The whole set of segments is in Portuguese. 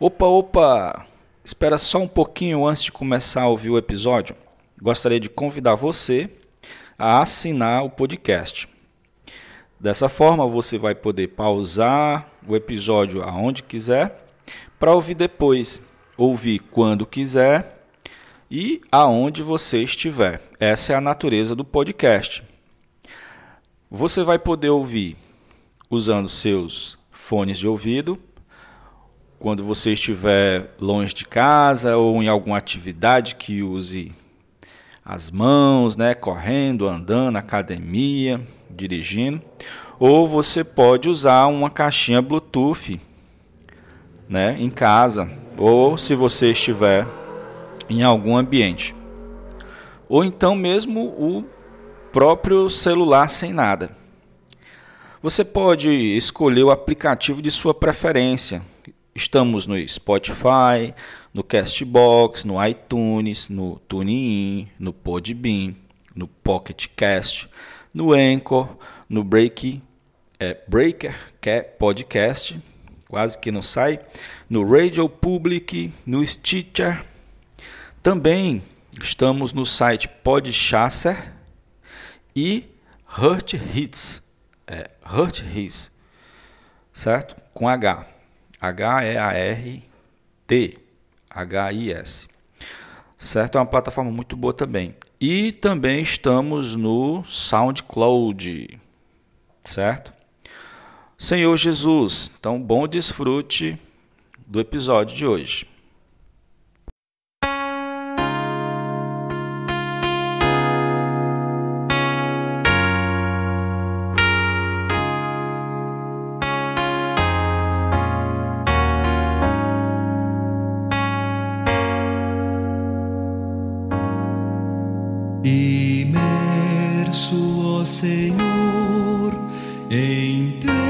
Opa, opa! Espera só um pouquinho antes de começar a ouvir o episódio. Gostaria de convidar você a assinar o podcast. Dessa forma, você vai poder pausar o episódio aonde quiser para ouvir depois, ouvir quando quiser e aonde você estiver. Essa é a natureza do podcast. Você vai poder ouvir usando seus fones de ouvido quando você estiver longe de casa ou em alguma atividade que use as mãos, né, correndo, andando, academia, dirigindo, ou você pode usar uma caixinha Bluetooth, né, em casa, ou se você estiver em algum ambiente. Ou então mesmo o próprio celular sem nada. Você pode escolher o aplicativo de sua preferência. Estamos no Spotify, no Castbox, no iTunes, no TuneIn, no Podbean, no Pocket Cast, no Anchor, no Break, é, Breaker Podcast, quase que não sai, no Radio Public, no Stitcher. Também estamos no site Podchaser e Hurt Hits, é, Hurt Hits, certo? Com H, H-E-A-R-T, H-I-S, certo? É uma plataforma muito boa também. E também estamos no SoundCloud, certo? Senhor Jesus, então bom desfrute do episódio de hoje. Imerso, ó Senhor, em teu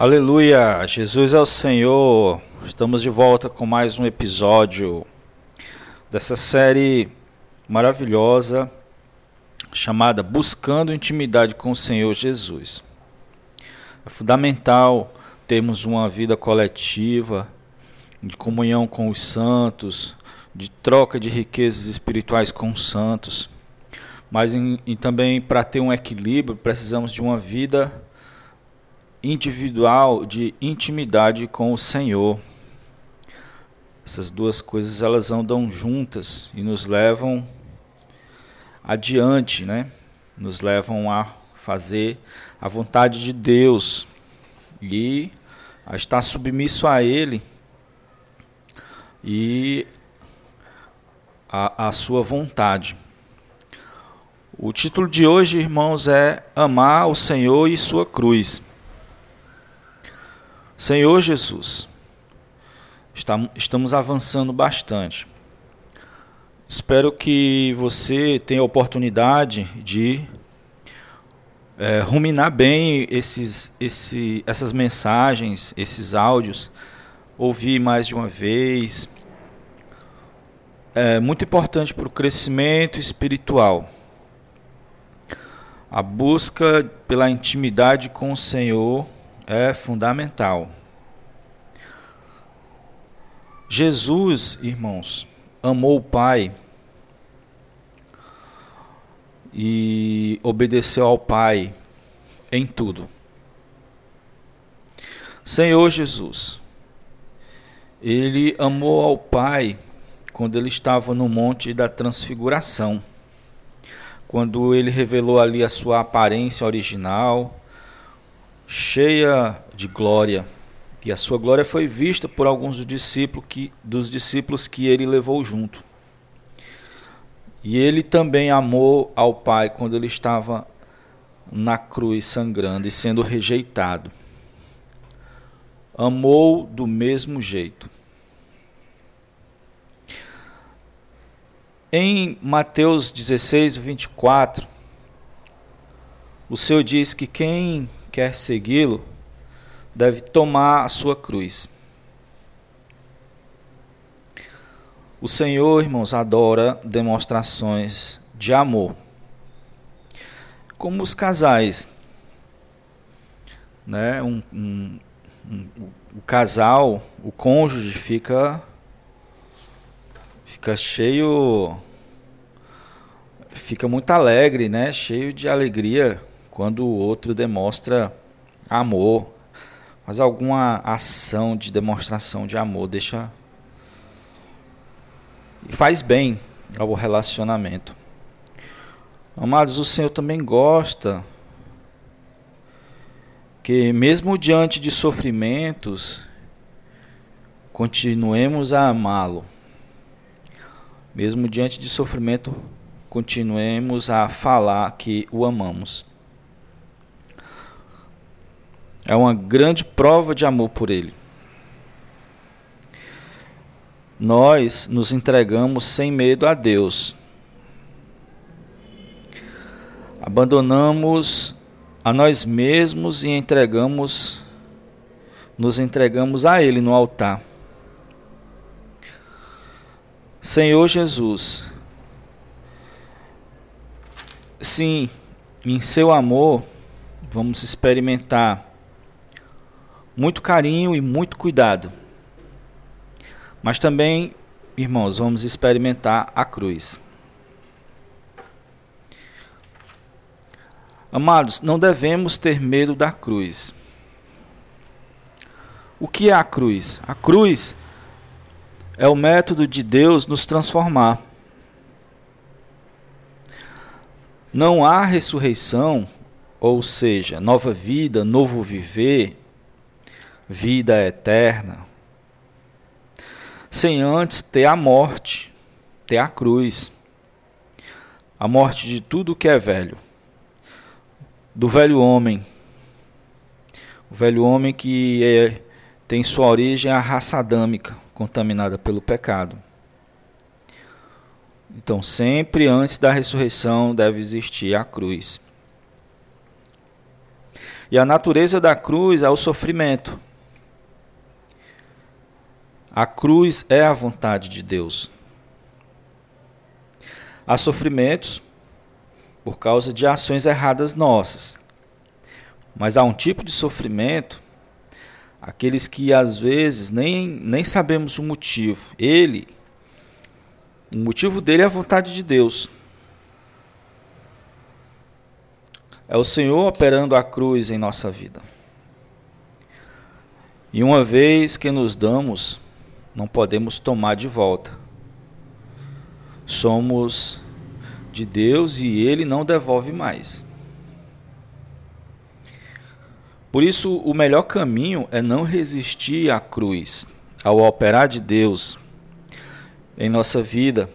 Aleluia! Jesus é o Senhor. Estamos de volta com mais um episódio dessa série maravilhosa chamada Buscando Intimidade com o Senhor Jesus. É fundamental termos uma vida coletiva, de comunhão com os santos, de troca de riquezas espirituais com os santos. Mas em- também para ter um equilíbrio, precisamos de uma vida individual de intimidade com o Senhor. Essas duas coisas elas andam juntas e nos levam adiante, né? Nos levam a fazer a vontade de Deus e a estar submisso a Ele e a, a sua vontade. O título de hoje, irmãos, é Amar o Senhor e Sua Cruz. Senhor Jesus, estam- estamos avançando bastante. Espero que você tenha a oportunidade de eh, ruminar bem esses, esse, essas mensagens, esses áudios, ouvir mais de uma vez. É muito importante para o crescimento espiritual. A busca pela intimidade com o Senhor é fundamental. Jesus, irmãos, amou o Pai e obedeceu ao Pai em tudo. Senhor Jesus, ele amou ao Pai quando ele estava no Monte da Transfiguração, quando ele revelou ali a sua aparência original, cheia de glória. E a sua glória foi vista por alguns dos discípulos que, dos discípulos que ele levou junto. E ele também amou ao Pai quando ele estava na cruz sangrando e sendo rejeitado amou do mesmo jeito. Em Mateus 16, 24, o Senhor diz que quem quer segui-lo deve tomar a sua cruz. O Senhor, irmãos, adora demonstrações de amor. Como os casais, né? Um, um, o casal, o cônjuge fica fica cheio fica muito alegre, né? Cheio de alegria quando o outro demonstra amor, faz alguma ação de demonstração de amor, deixa e faz bem ao relacionamento. Amados, o Senhor também gosta que mesmo diante de sofrimentos, continuemos a amá-lo. Mesmo diante de sofrimento, continuemos a falar que o amamos. É uma grande prova de amor por ele. Nós nos entregamos sem medo a Deus. Abandonamos a nós mesmos e entregamos nos entregamos a ele no altar. Senhor Jesus, sim, em seu amor vamos experimentar muito carinho e muito cuidado. Mas também, irmãos, vamos experimentar a cruz. Amados, não devemos ter medo da cruz. O que é a cruz? A cruz é o método de Deus nos transformar. Não há ressurreição, ou seja, nova vida, novo viver, vida eterna, sem antes ter a morte, ter a cruz, a morte de tudo que é velho do velho homem. O velho homem que é, tem sua origem a raça adâmica, contaminada pelo pecado. Então, sempre antes da ressurreição deve existir a cruz. E a natureza da cruz é o sofrimento. A cruz é a vontade de Deus. Há sofrimentos por causa de ações erradas nossas. Mas há um tipo de sofrimento, aqueles que às vezes nem, nem sabemos o motivo. Ele, o motivo dele é a vontade de Deus. É o Senhor operando a cruz em nossa vida. E uma vez que nos damos, não podemos tomar de volta. Somos de Deus e ele não devolve mais. Por isso, o melhor caminho é não resistir à cruz, ao operar de Deus em nossa vida,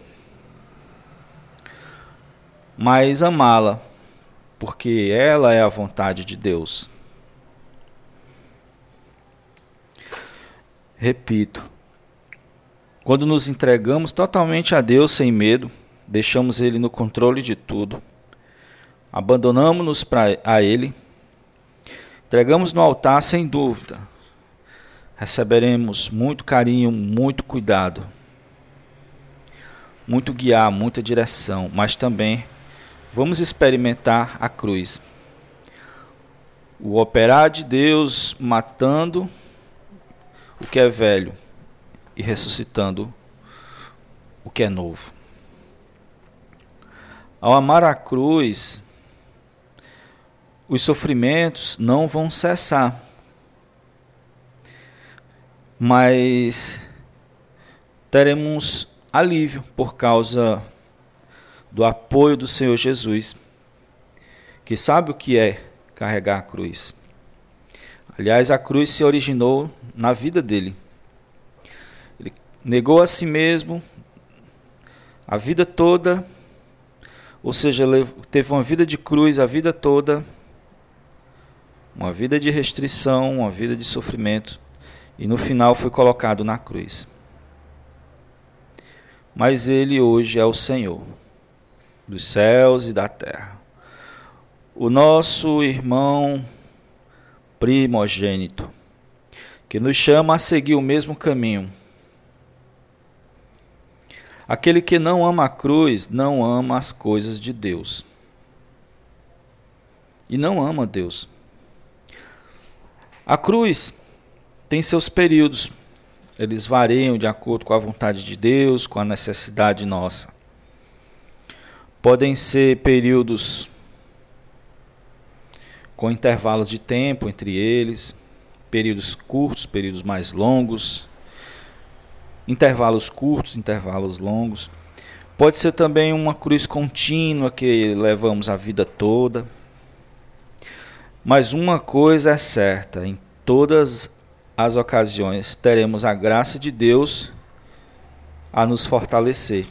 mas amá-la, porque ela é a vontade de Deus. Repito, quando nos entregamos totalmente a Deus sem medo, deixamos Ele no controle de tudo, abandonamos-nos a Ele, entregamos no altar sem dúvida, receberemos muito carinho, muito cuidado, muito guiar, muita direção, mas também vamos experimentar a cruz. O operar de Deus matando o que é velho e ressuscitando o que é novo. Ao amar a cruz, os sofrimentos não vão cessar. Mas teremos alívio por causa do apoio do Senhor Jesus, que sabe o que é carregar a cruz. Aliás, a cruz se originou na vida dele. Negou a si mesmo a vida toda, ou seja, teve uma vida de cruz a vida toda, uma vida de restrição, uma vida de sofrimento, e no final foi colocado na cruz. Mas ele hoje é o Senhor dos céus e da terra. O nosso irmão primogênito, que nos chama a seguir o mesmo caminho. Aquele que não ama a cruz não ama as coisas de Deus. E não ama Deus. A cruz tem seus períodos. Eles variam de acordo com a vontade de Deus, com a necessidade nossa. Podem ser períodos com intervalos de tempo entre eles, períodos curtos, períodos mais longos, intervalos curtos, intervalos longos. Pode ser também uma cruz contínua que levamos a vida toda. Mas uma coisa é certa: em todas as ocasiões teremos a graça de Deus a nos fortalecer.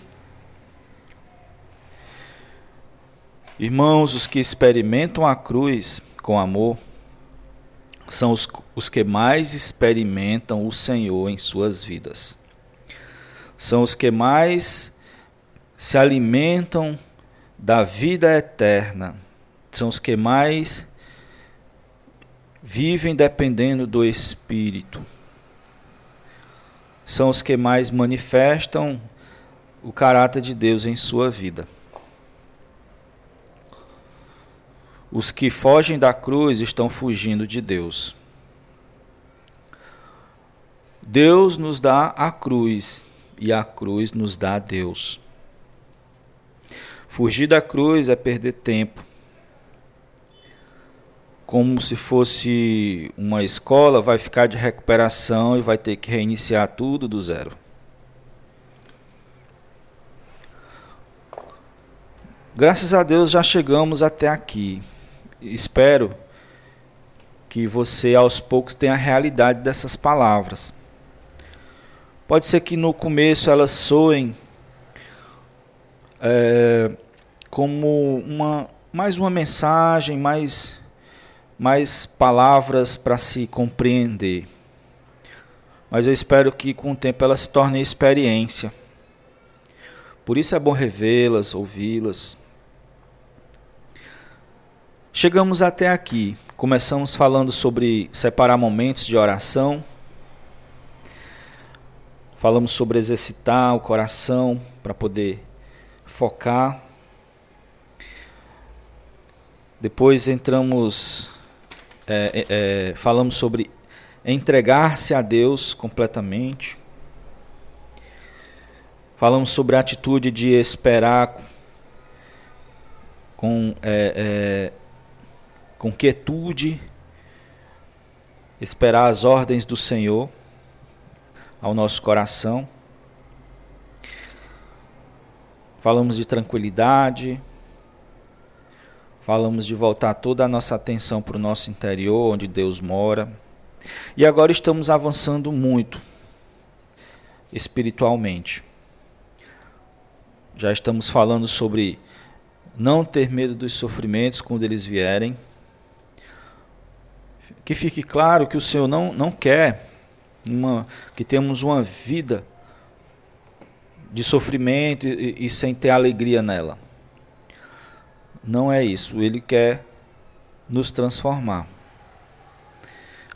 Irmãos, os que experimentam a cruz com amor são os, os que mais experimentam o Senhor em suas vidas. São os que mais se alimentam da vida eterna. São os que mais vivem dependendo do Espírito. São os que mais manifestam o caráter de Deus em sua vida. Os que fogem da cruz estão fugindo de Deus. Deus nos dá a cruz e a cruz nos dá Deus. Fugir da cruz é perder tempo. Como se fosse uma escola, vai ficar de recuperação e vai ter que reiniciar tudo do zero. Graças a Deus já chegamos até aqui espero que você aos poucos tenha a realidade dessas palavras. Pode ser que no começo elas soem é, como uma mais uma mensagem, mais mais palavras para se compreender. Mas eu espero que com o tempo elas se tornem experiência. Por isso é bom revê-las, ouvi-las. Chegamos até aqui. Começamos falando sobre separar momentos de oração. Falamos sobre exercitar o coração para poder focar. Depois entramos, é, é, é falamos sobre entregar-se a Deus completamente. Falamos sobre a atitude de esperar com é, é com quietude, esperar as ordens do Senhor ao nosso coração. Falamos de tranquilidade, falamos de voltar toda a nossa atenção para o nosso interior, onde Deus mora. E agora estamos avançando muito espiritualmente. Já estamos falando sobre não ter medo dos sofrimentos quando eles vierem que fique claro que o Senhor não, não quer uma, que temos uma vida de sofrimento e, e sem ter alegria nela. Não é isso. Ele quer nos transformar.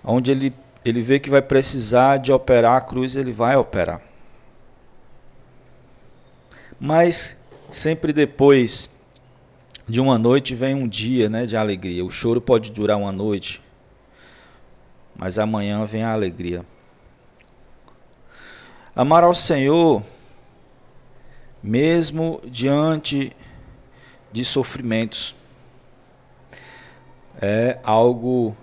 Onde ele, ele vê que vai precisar de operar a cruz, ele vai operar. Mas sempre depois de uma noite vem um dia né, de alegria. O choro pode durar uma noite, mas amanhã vem a alegria. Amar ao Senhor, mesmo diante de sofrimentos. É algo,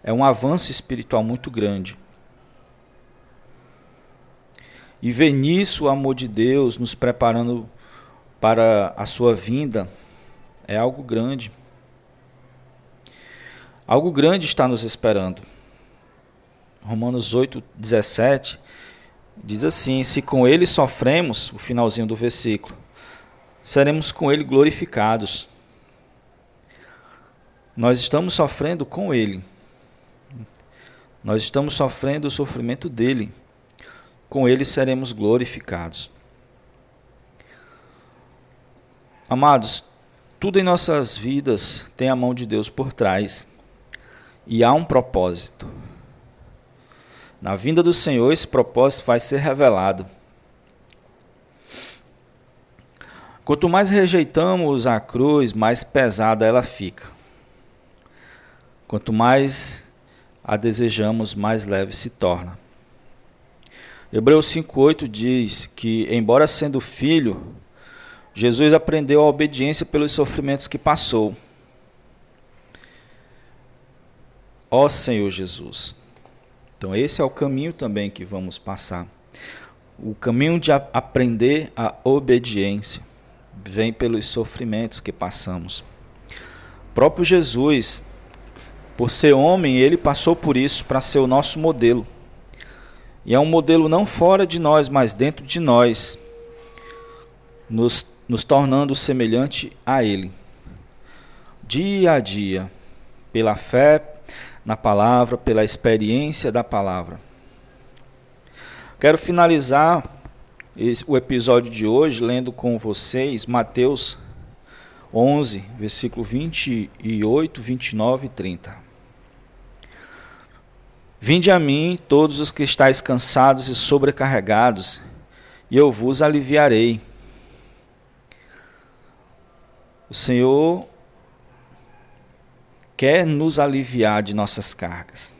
é um avanço espiritual muito grande. E ver nisso o amor de Deus nos preparando para a sua vinda é algo grande. Algo grande está nos esperando. Romanos 8, 17 diz assim: Se com ele sofremos, o finalzinho do versículo, seremos com ele glorificados. Nós estamos sofrendo com ele. Nós estamos sofrendo o sofrimento dele. Com ele seremos glorificados. Amados, tudo em nossas vidas tem a mão de Deus por trás. E há um propósito. Na vinda do Senhor, esse propósito vai ser revelado. Quanto mais rejeitamos a cruz, mais pesada ela fica. Quanto mais a desejamos, mais leve se torna. Hebreus 5,8 diz que, embora sendo filho, Jesus aprendeu a obediência pelos sofrimentos que passou. Ó Senhor Jesus. Então, esse é o caminho também que vamos passar. O caminho de aprender a obediência vem pelos sofrimentos que passamos. O próprio Jesus, por ser homem, ele passou por isso para ser o nosso modelo. E é um modelo não fora de nós, mas dentro de nós, nos, nos tornando semelhante a Ele. Dia a dia, pela fé na palavra, pela experiência da palavra. Quero finalizar esse, o episódio de hoje lendo com vocês Mateus 11, versículo 28, 29 e 30. Vinde a mim, todos os que estáis cansados e sobrecarregados, e eu vos aliviarei. O Senhor quer nos aliviar de nossas cargas.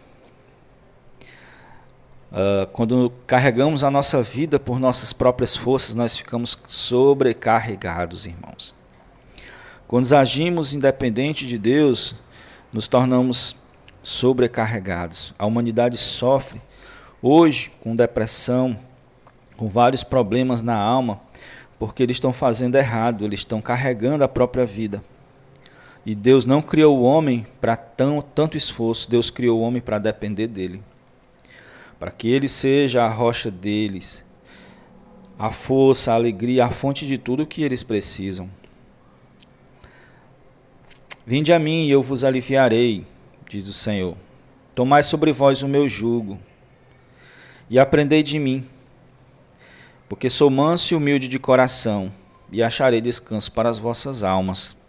Uh, quando carregamos a nossa vida por nossas próprias forças, nós ficamos sobrecarregados, irmãos. Quando agimos independente de Deus, nos tornamos sobrecarregados. A humanidade sofre hoje com depressão, com vários problemas na alma, porque eles estão fazendo errado, eles estão carregando a própria vida. E Deus não criou o homem para tanto esforço, Deus criou o homem para depender dele. Para que ele seja a rocha deles, a força, a alegria, a fonte de tudo o que eles precisam. Vinde a mim e eu vos aliviarei, diz o Senhor. Tomai sobre vós o meu jugo e aprendei de mim, porque sou manso e humilde de coração, e acharei descanso para as vossas almas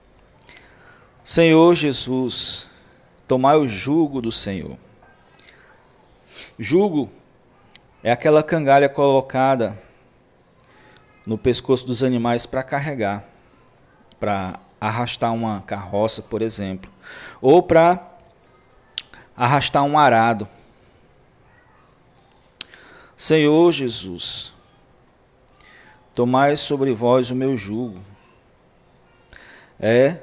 Senhor Jesus, tomai o jugo do Senhor. Jugo é aquela cangalha colocada no pescoço dos animais para carregar, para arrastar uma carroça, por exemplo, ou para arrastar um arado. Senhor Jesus, tomai sobre vós o meu jugo. É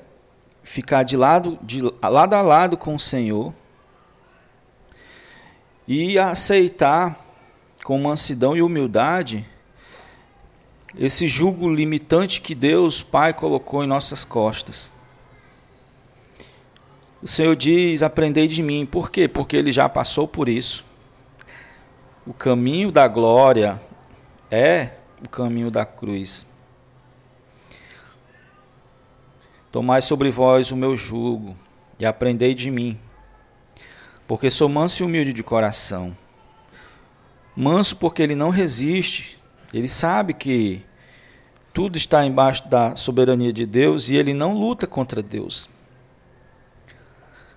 ficar de lado, de lado a lado com o Senhor e aceitar com mansidão e humildade esse jugo limitante que Deus Pai colocou em nossas costas. O Senhor diz: Aprendei de mim. Por quê? Porque ele já passou por isso. O caminho da glória é o caminho da cruz. Tomai sobre vós o meu jugo e aprendei de mim, porque sou manso e humilde de coração. Manso porque ele não resiste, ele sabe que tudo está embaixo da soberania de Deus e ele não luta contra Deus.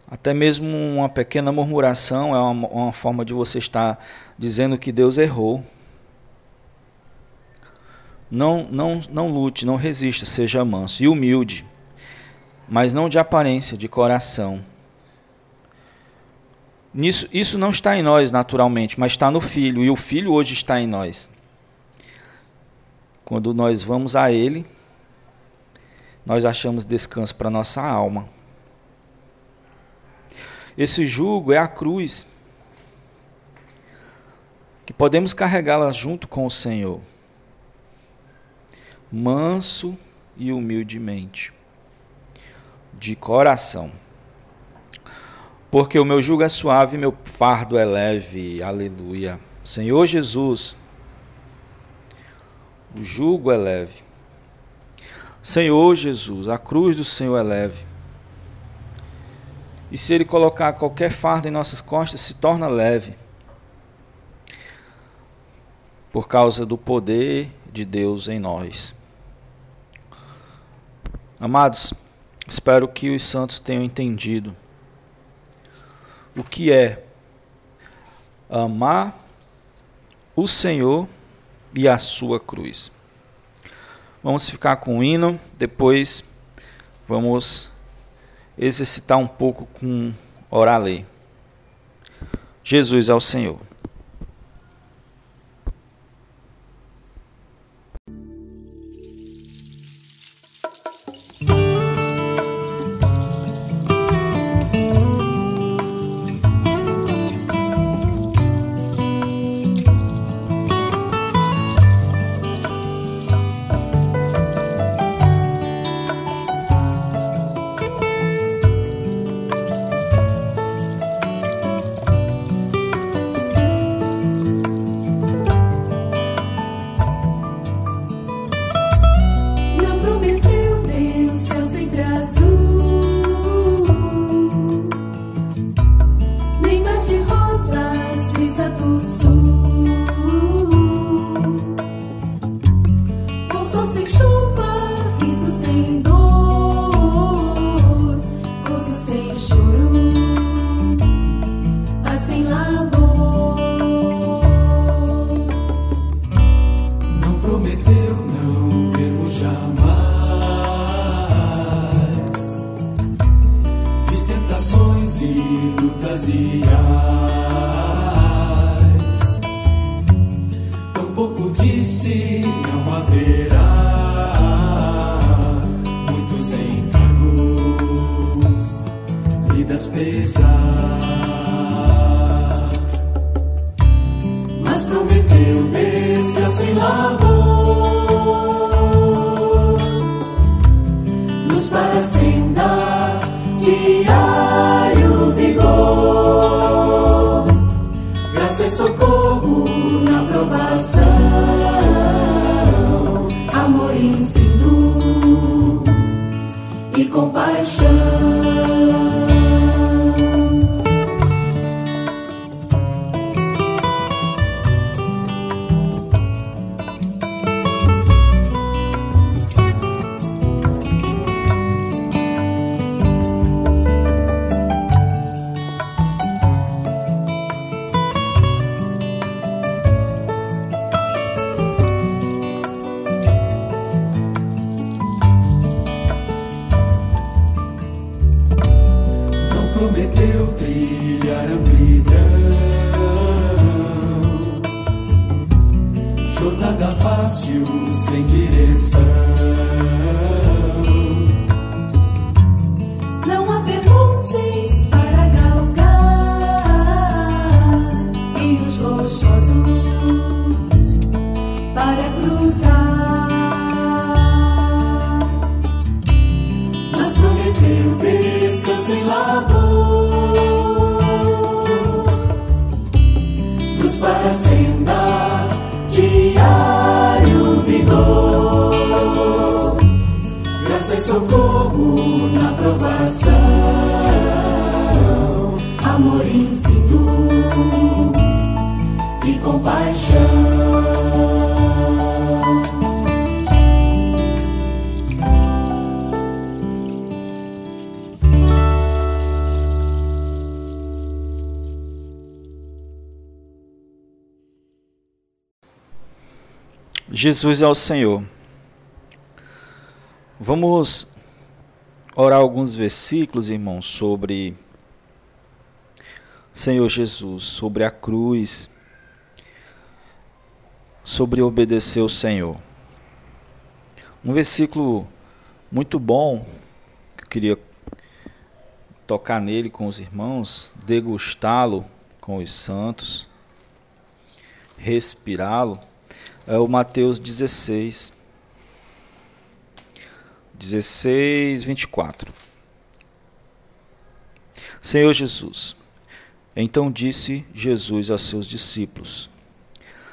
Até mesmo uma pequena murmuração é uma, uma forma de você estar dizendo que Deus errou. Não, não, não lute, não resista, seja manso e humilde mas não de aparência, de coração. Nisso, isso não está em nós naturalmente, mas está no Filho, e o Filho hoje está em nós. Quando nós vamos a Ele, nós achamos descanso para nossa alma. Esse jugo é a cruz, que podemos carregá-la junto com o Senhor, manso e humildemente, de coração. Porque o meu jugo é suave, meu fardo é leve. Aleluia. Senhor Jesus, o jugo é leve. Senhor Jesus, a cruz do Senhor é leve. E se Ele colocar qualquer fardo em nossas costas, se torna leve. Por causa do poder de Deus em nós. Amados, espero que os santos tenham entendido o que é amar o Senhor e a sua cruz. Vamos ficar com o hino, depois vamos exercitar um pouco com orar lei. Jesus é o Senhor. Jesus é o Senhor. Vamos orar alguns versículos, irmãos, sobre Senhor Jesus, sobre a cruz, sobre obedecer ao Senhor. Um versículo muito bom, que eu queria tocar nele com os irmãos, degustá-lo com os santos, respirá-lo, é o Mateus 16, 16, 24. Senhor Jesus, então disse Jesus aos seus discípulos: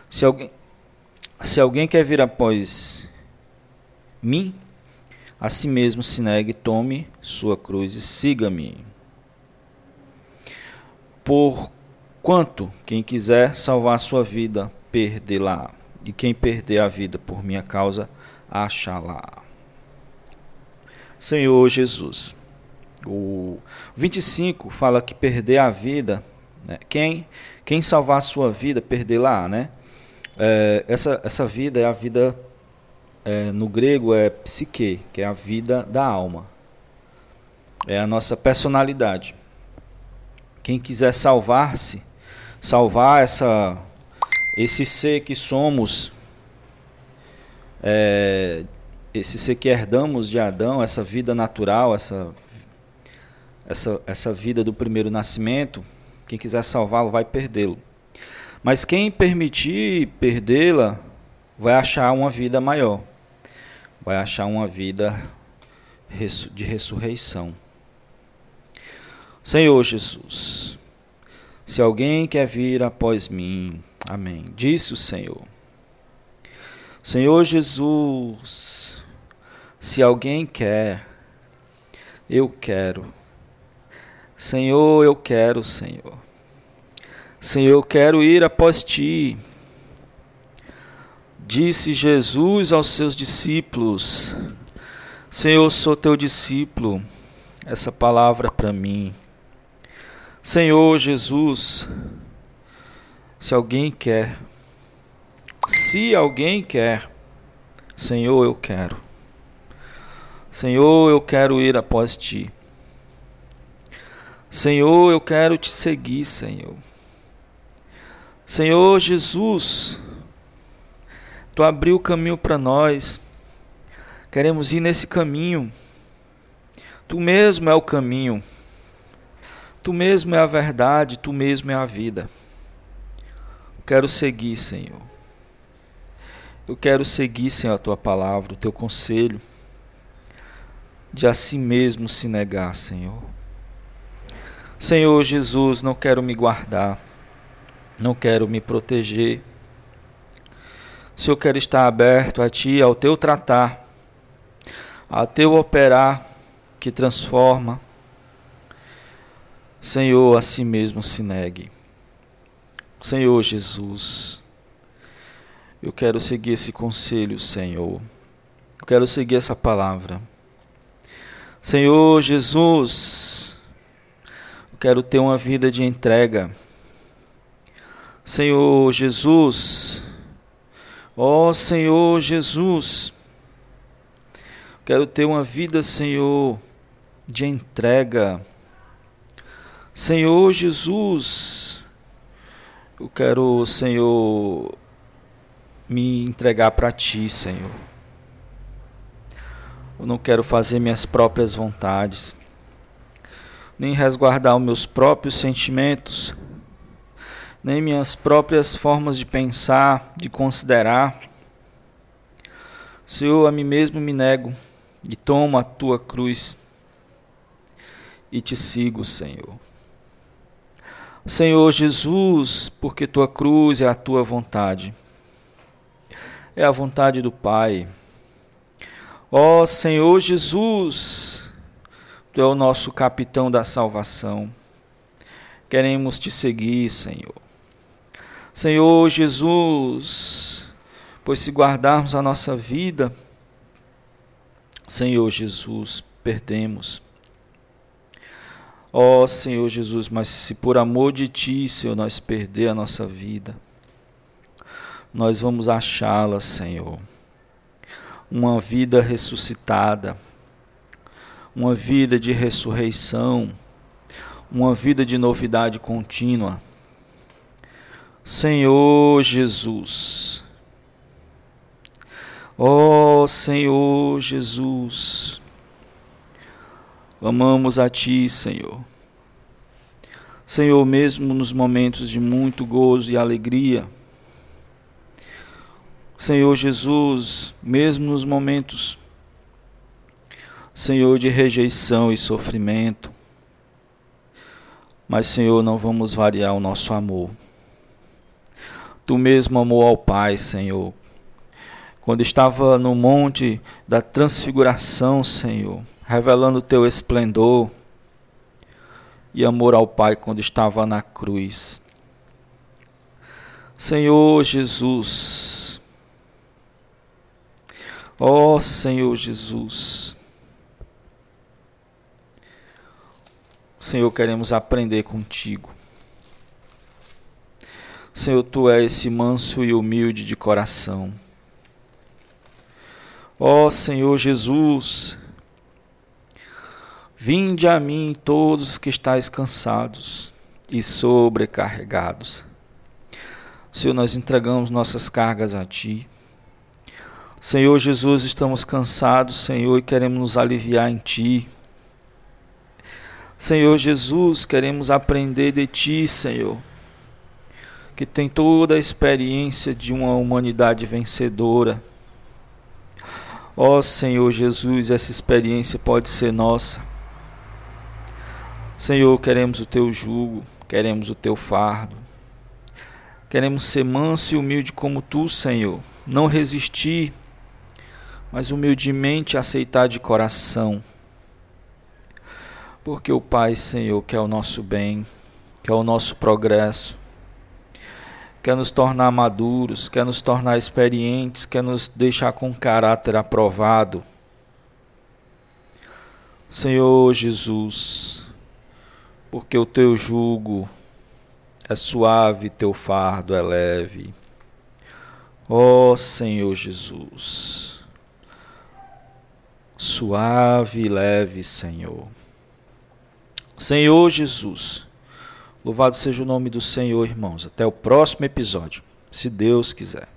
Se alguém, se alguém quer vir após mim, a si mesmo se negue, tome sua cruz e siga-me. Por quanto quem quiser salvar sua vida, perdê-la, e quem perder a vida por minha causa, achá-la. Senhor Jesus. O 25 fala que perder a vida, né? quem, quem salvar a sua vida, perder-la, né? É, essa, essa vida é a vida é, no grego é psique, que é a vida da alma. É a nossa personalidade. Quem quiser salvar-se, salvar essa esse ser que somos, é, esse ser que herdamos de Adão, essa vida natural, essa, essa, essa vida do primeiro nascimento, quem quiser salvá-lo vai perdê-lo. Mas quem permitir perdê-la vai achar uma vida maior vai achar uma vida de ressurreição. Senhor Jesus, se alguém quer vir após mim, amém. Disse o Senhor. Senhor Jesus, se alguém quer, eu quero. Senhor, eu quero, Senhor. Senhor, eu quero ir após ti. Disse Jesus aos seus discípulos: Senhor, sou teu discípulo. Essa palavra é para mim. Senhor Jesus, se alguém quer, se alguém quer, Senhor, eu quero. Senhor, eu quero ir após ti. Senhor, eu quero te seguir, Senhor. Senhor Jesus, Tu abriu o caminho para nós. Queremos ir nesse caminho. Tu mesmo é o caminho. Tu mesmo é a verdade, tu mesmo é a vida. Quero seguir, Senhor. Eu quero seguir, Senhor, a tua palavra, o teu conselho, de a si mesmo se negar, Senhor. Senhor Jesus, não quero me guardar, não quero me proteger, se eu quero estar aberto a Ti, ao Teu tratar, ao Teu operar que transforma. Senhor, a si mesmo se negue. Senhor Jesus, eu quero seguir esse conselho, Senhor. Eu quero seguir essa palavra. Senhor Jesus, eu quero ter uma vida de entrega. Senhor Jesus, Ó oh, Senhor Jesus, quero ter uma vida, Senhor, de entrega. Senhor Jesus, eu quero, Senhor, me entregar para Ti, Senhor. Eu não quero fazer minhas próprias vontades, nem resguardar os meus próprios sentimentos nem minhas próprias formas de pensar, de considerar. Senhor, a mim mesmo me nego e tomo a tua cruz e te sigo, Senhor. Senhor Jesus, porque tua cruz é a tua vontade, é a vontade do Pai. Ó Senhor Jesus, tu é o nosso capitão da salvação. Queremos te seguir, Senhor. Senhor Jesus, pois se guardarmos a nossa vida, Senhor Jesus, perdemos. Ó oh, Senhor Jesus, mas se por amor de Ti, Senhor, nós perder a nossa vida, nós vamos achá-la, Senhor. Uma vida ressuscitada, uma vida de ressurreição, uma vida de novidade contínua Senhor Jesus. Ó oh, Senhor Jesus, Amamos a Ti, Senhor. Senhor, mesmo nos momentos de muito gozo e alegria, Senhor Jesus, mesmo nos momentos, Senhor, de rejeição e sofrimento, mas, Senhor, não vamos variar o nosso amor. Tu mesmo amou ao Pai, Senhor. Quando estava no monte da transfiguração, Senhor, revelando o teu esplendor, e amor ao Pai quando estava na cruz. Senhor Jesus, Ó oh, Senhor Jesus. Senhor, queremos aprender contigo. Senhor, tu és esse manso e humilde de coração. Ó oh, Senhor Jesus, vinde a mim todos que estáis cansados e sobrecarregados. Senhor, nós entregamos nossas cargas a ti. Senhor Jesus, estamos cansados, Senhor, e queremos nos aliviar em Ti. Senhor Jesus, queremos aprender de Ti, Senhor, que tem toda a experiência de uma humanidade vencedora. Ó Senhor Jesus, essa experiência pode ser nossa. Senhor, queremos o Teu jugo, queremos o Teu fardo. Queremos ser manso e humilde como Tu, Senhor. Não resistir mas humildemente aceitar de coração. Porque o Pai, Senhor, quer o nosso bem, quer o nosso progresso, quer nos tornar maduros, quer nos tornar experientes, quer nos deixar com caráter aprovado. Senhor Jesus, porque o teu jugo é suave, teu fardo é leve. Ó oh, Senhor Jesus suave e leve, Senhor. Senhor Jesus, louvado seja o nome do Senhor, irmãos. Até o próximo episódio, se Deus quiser.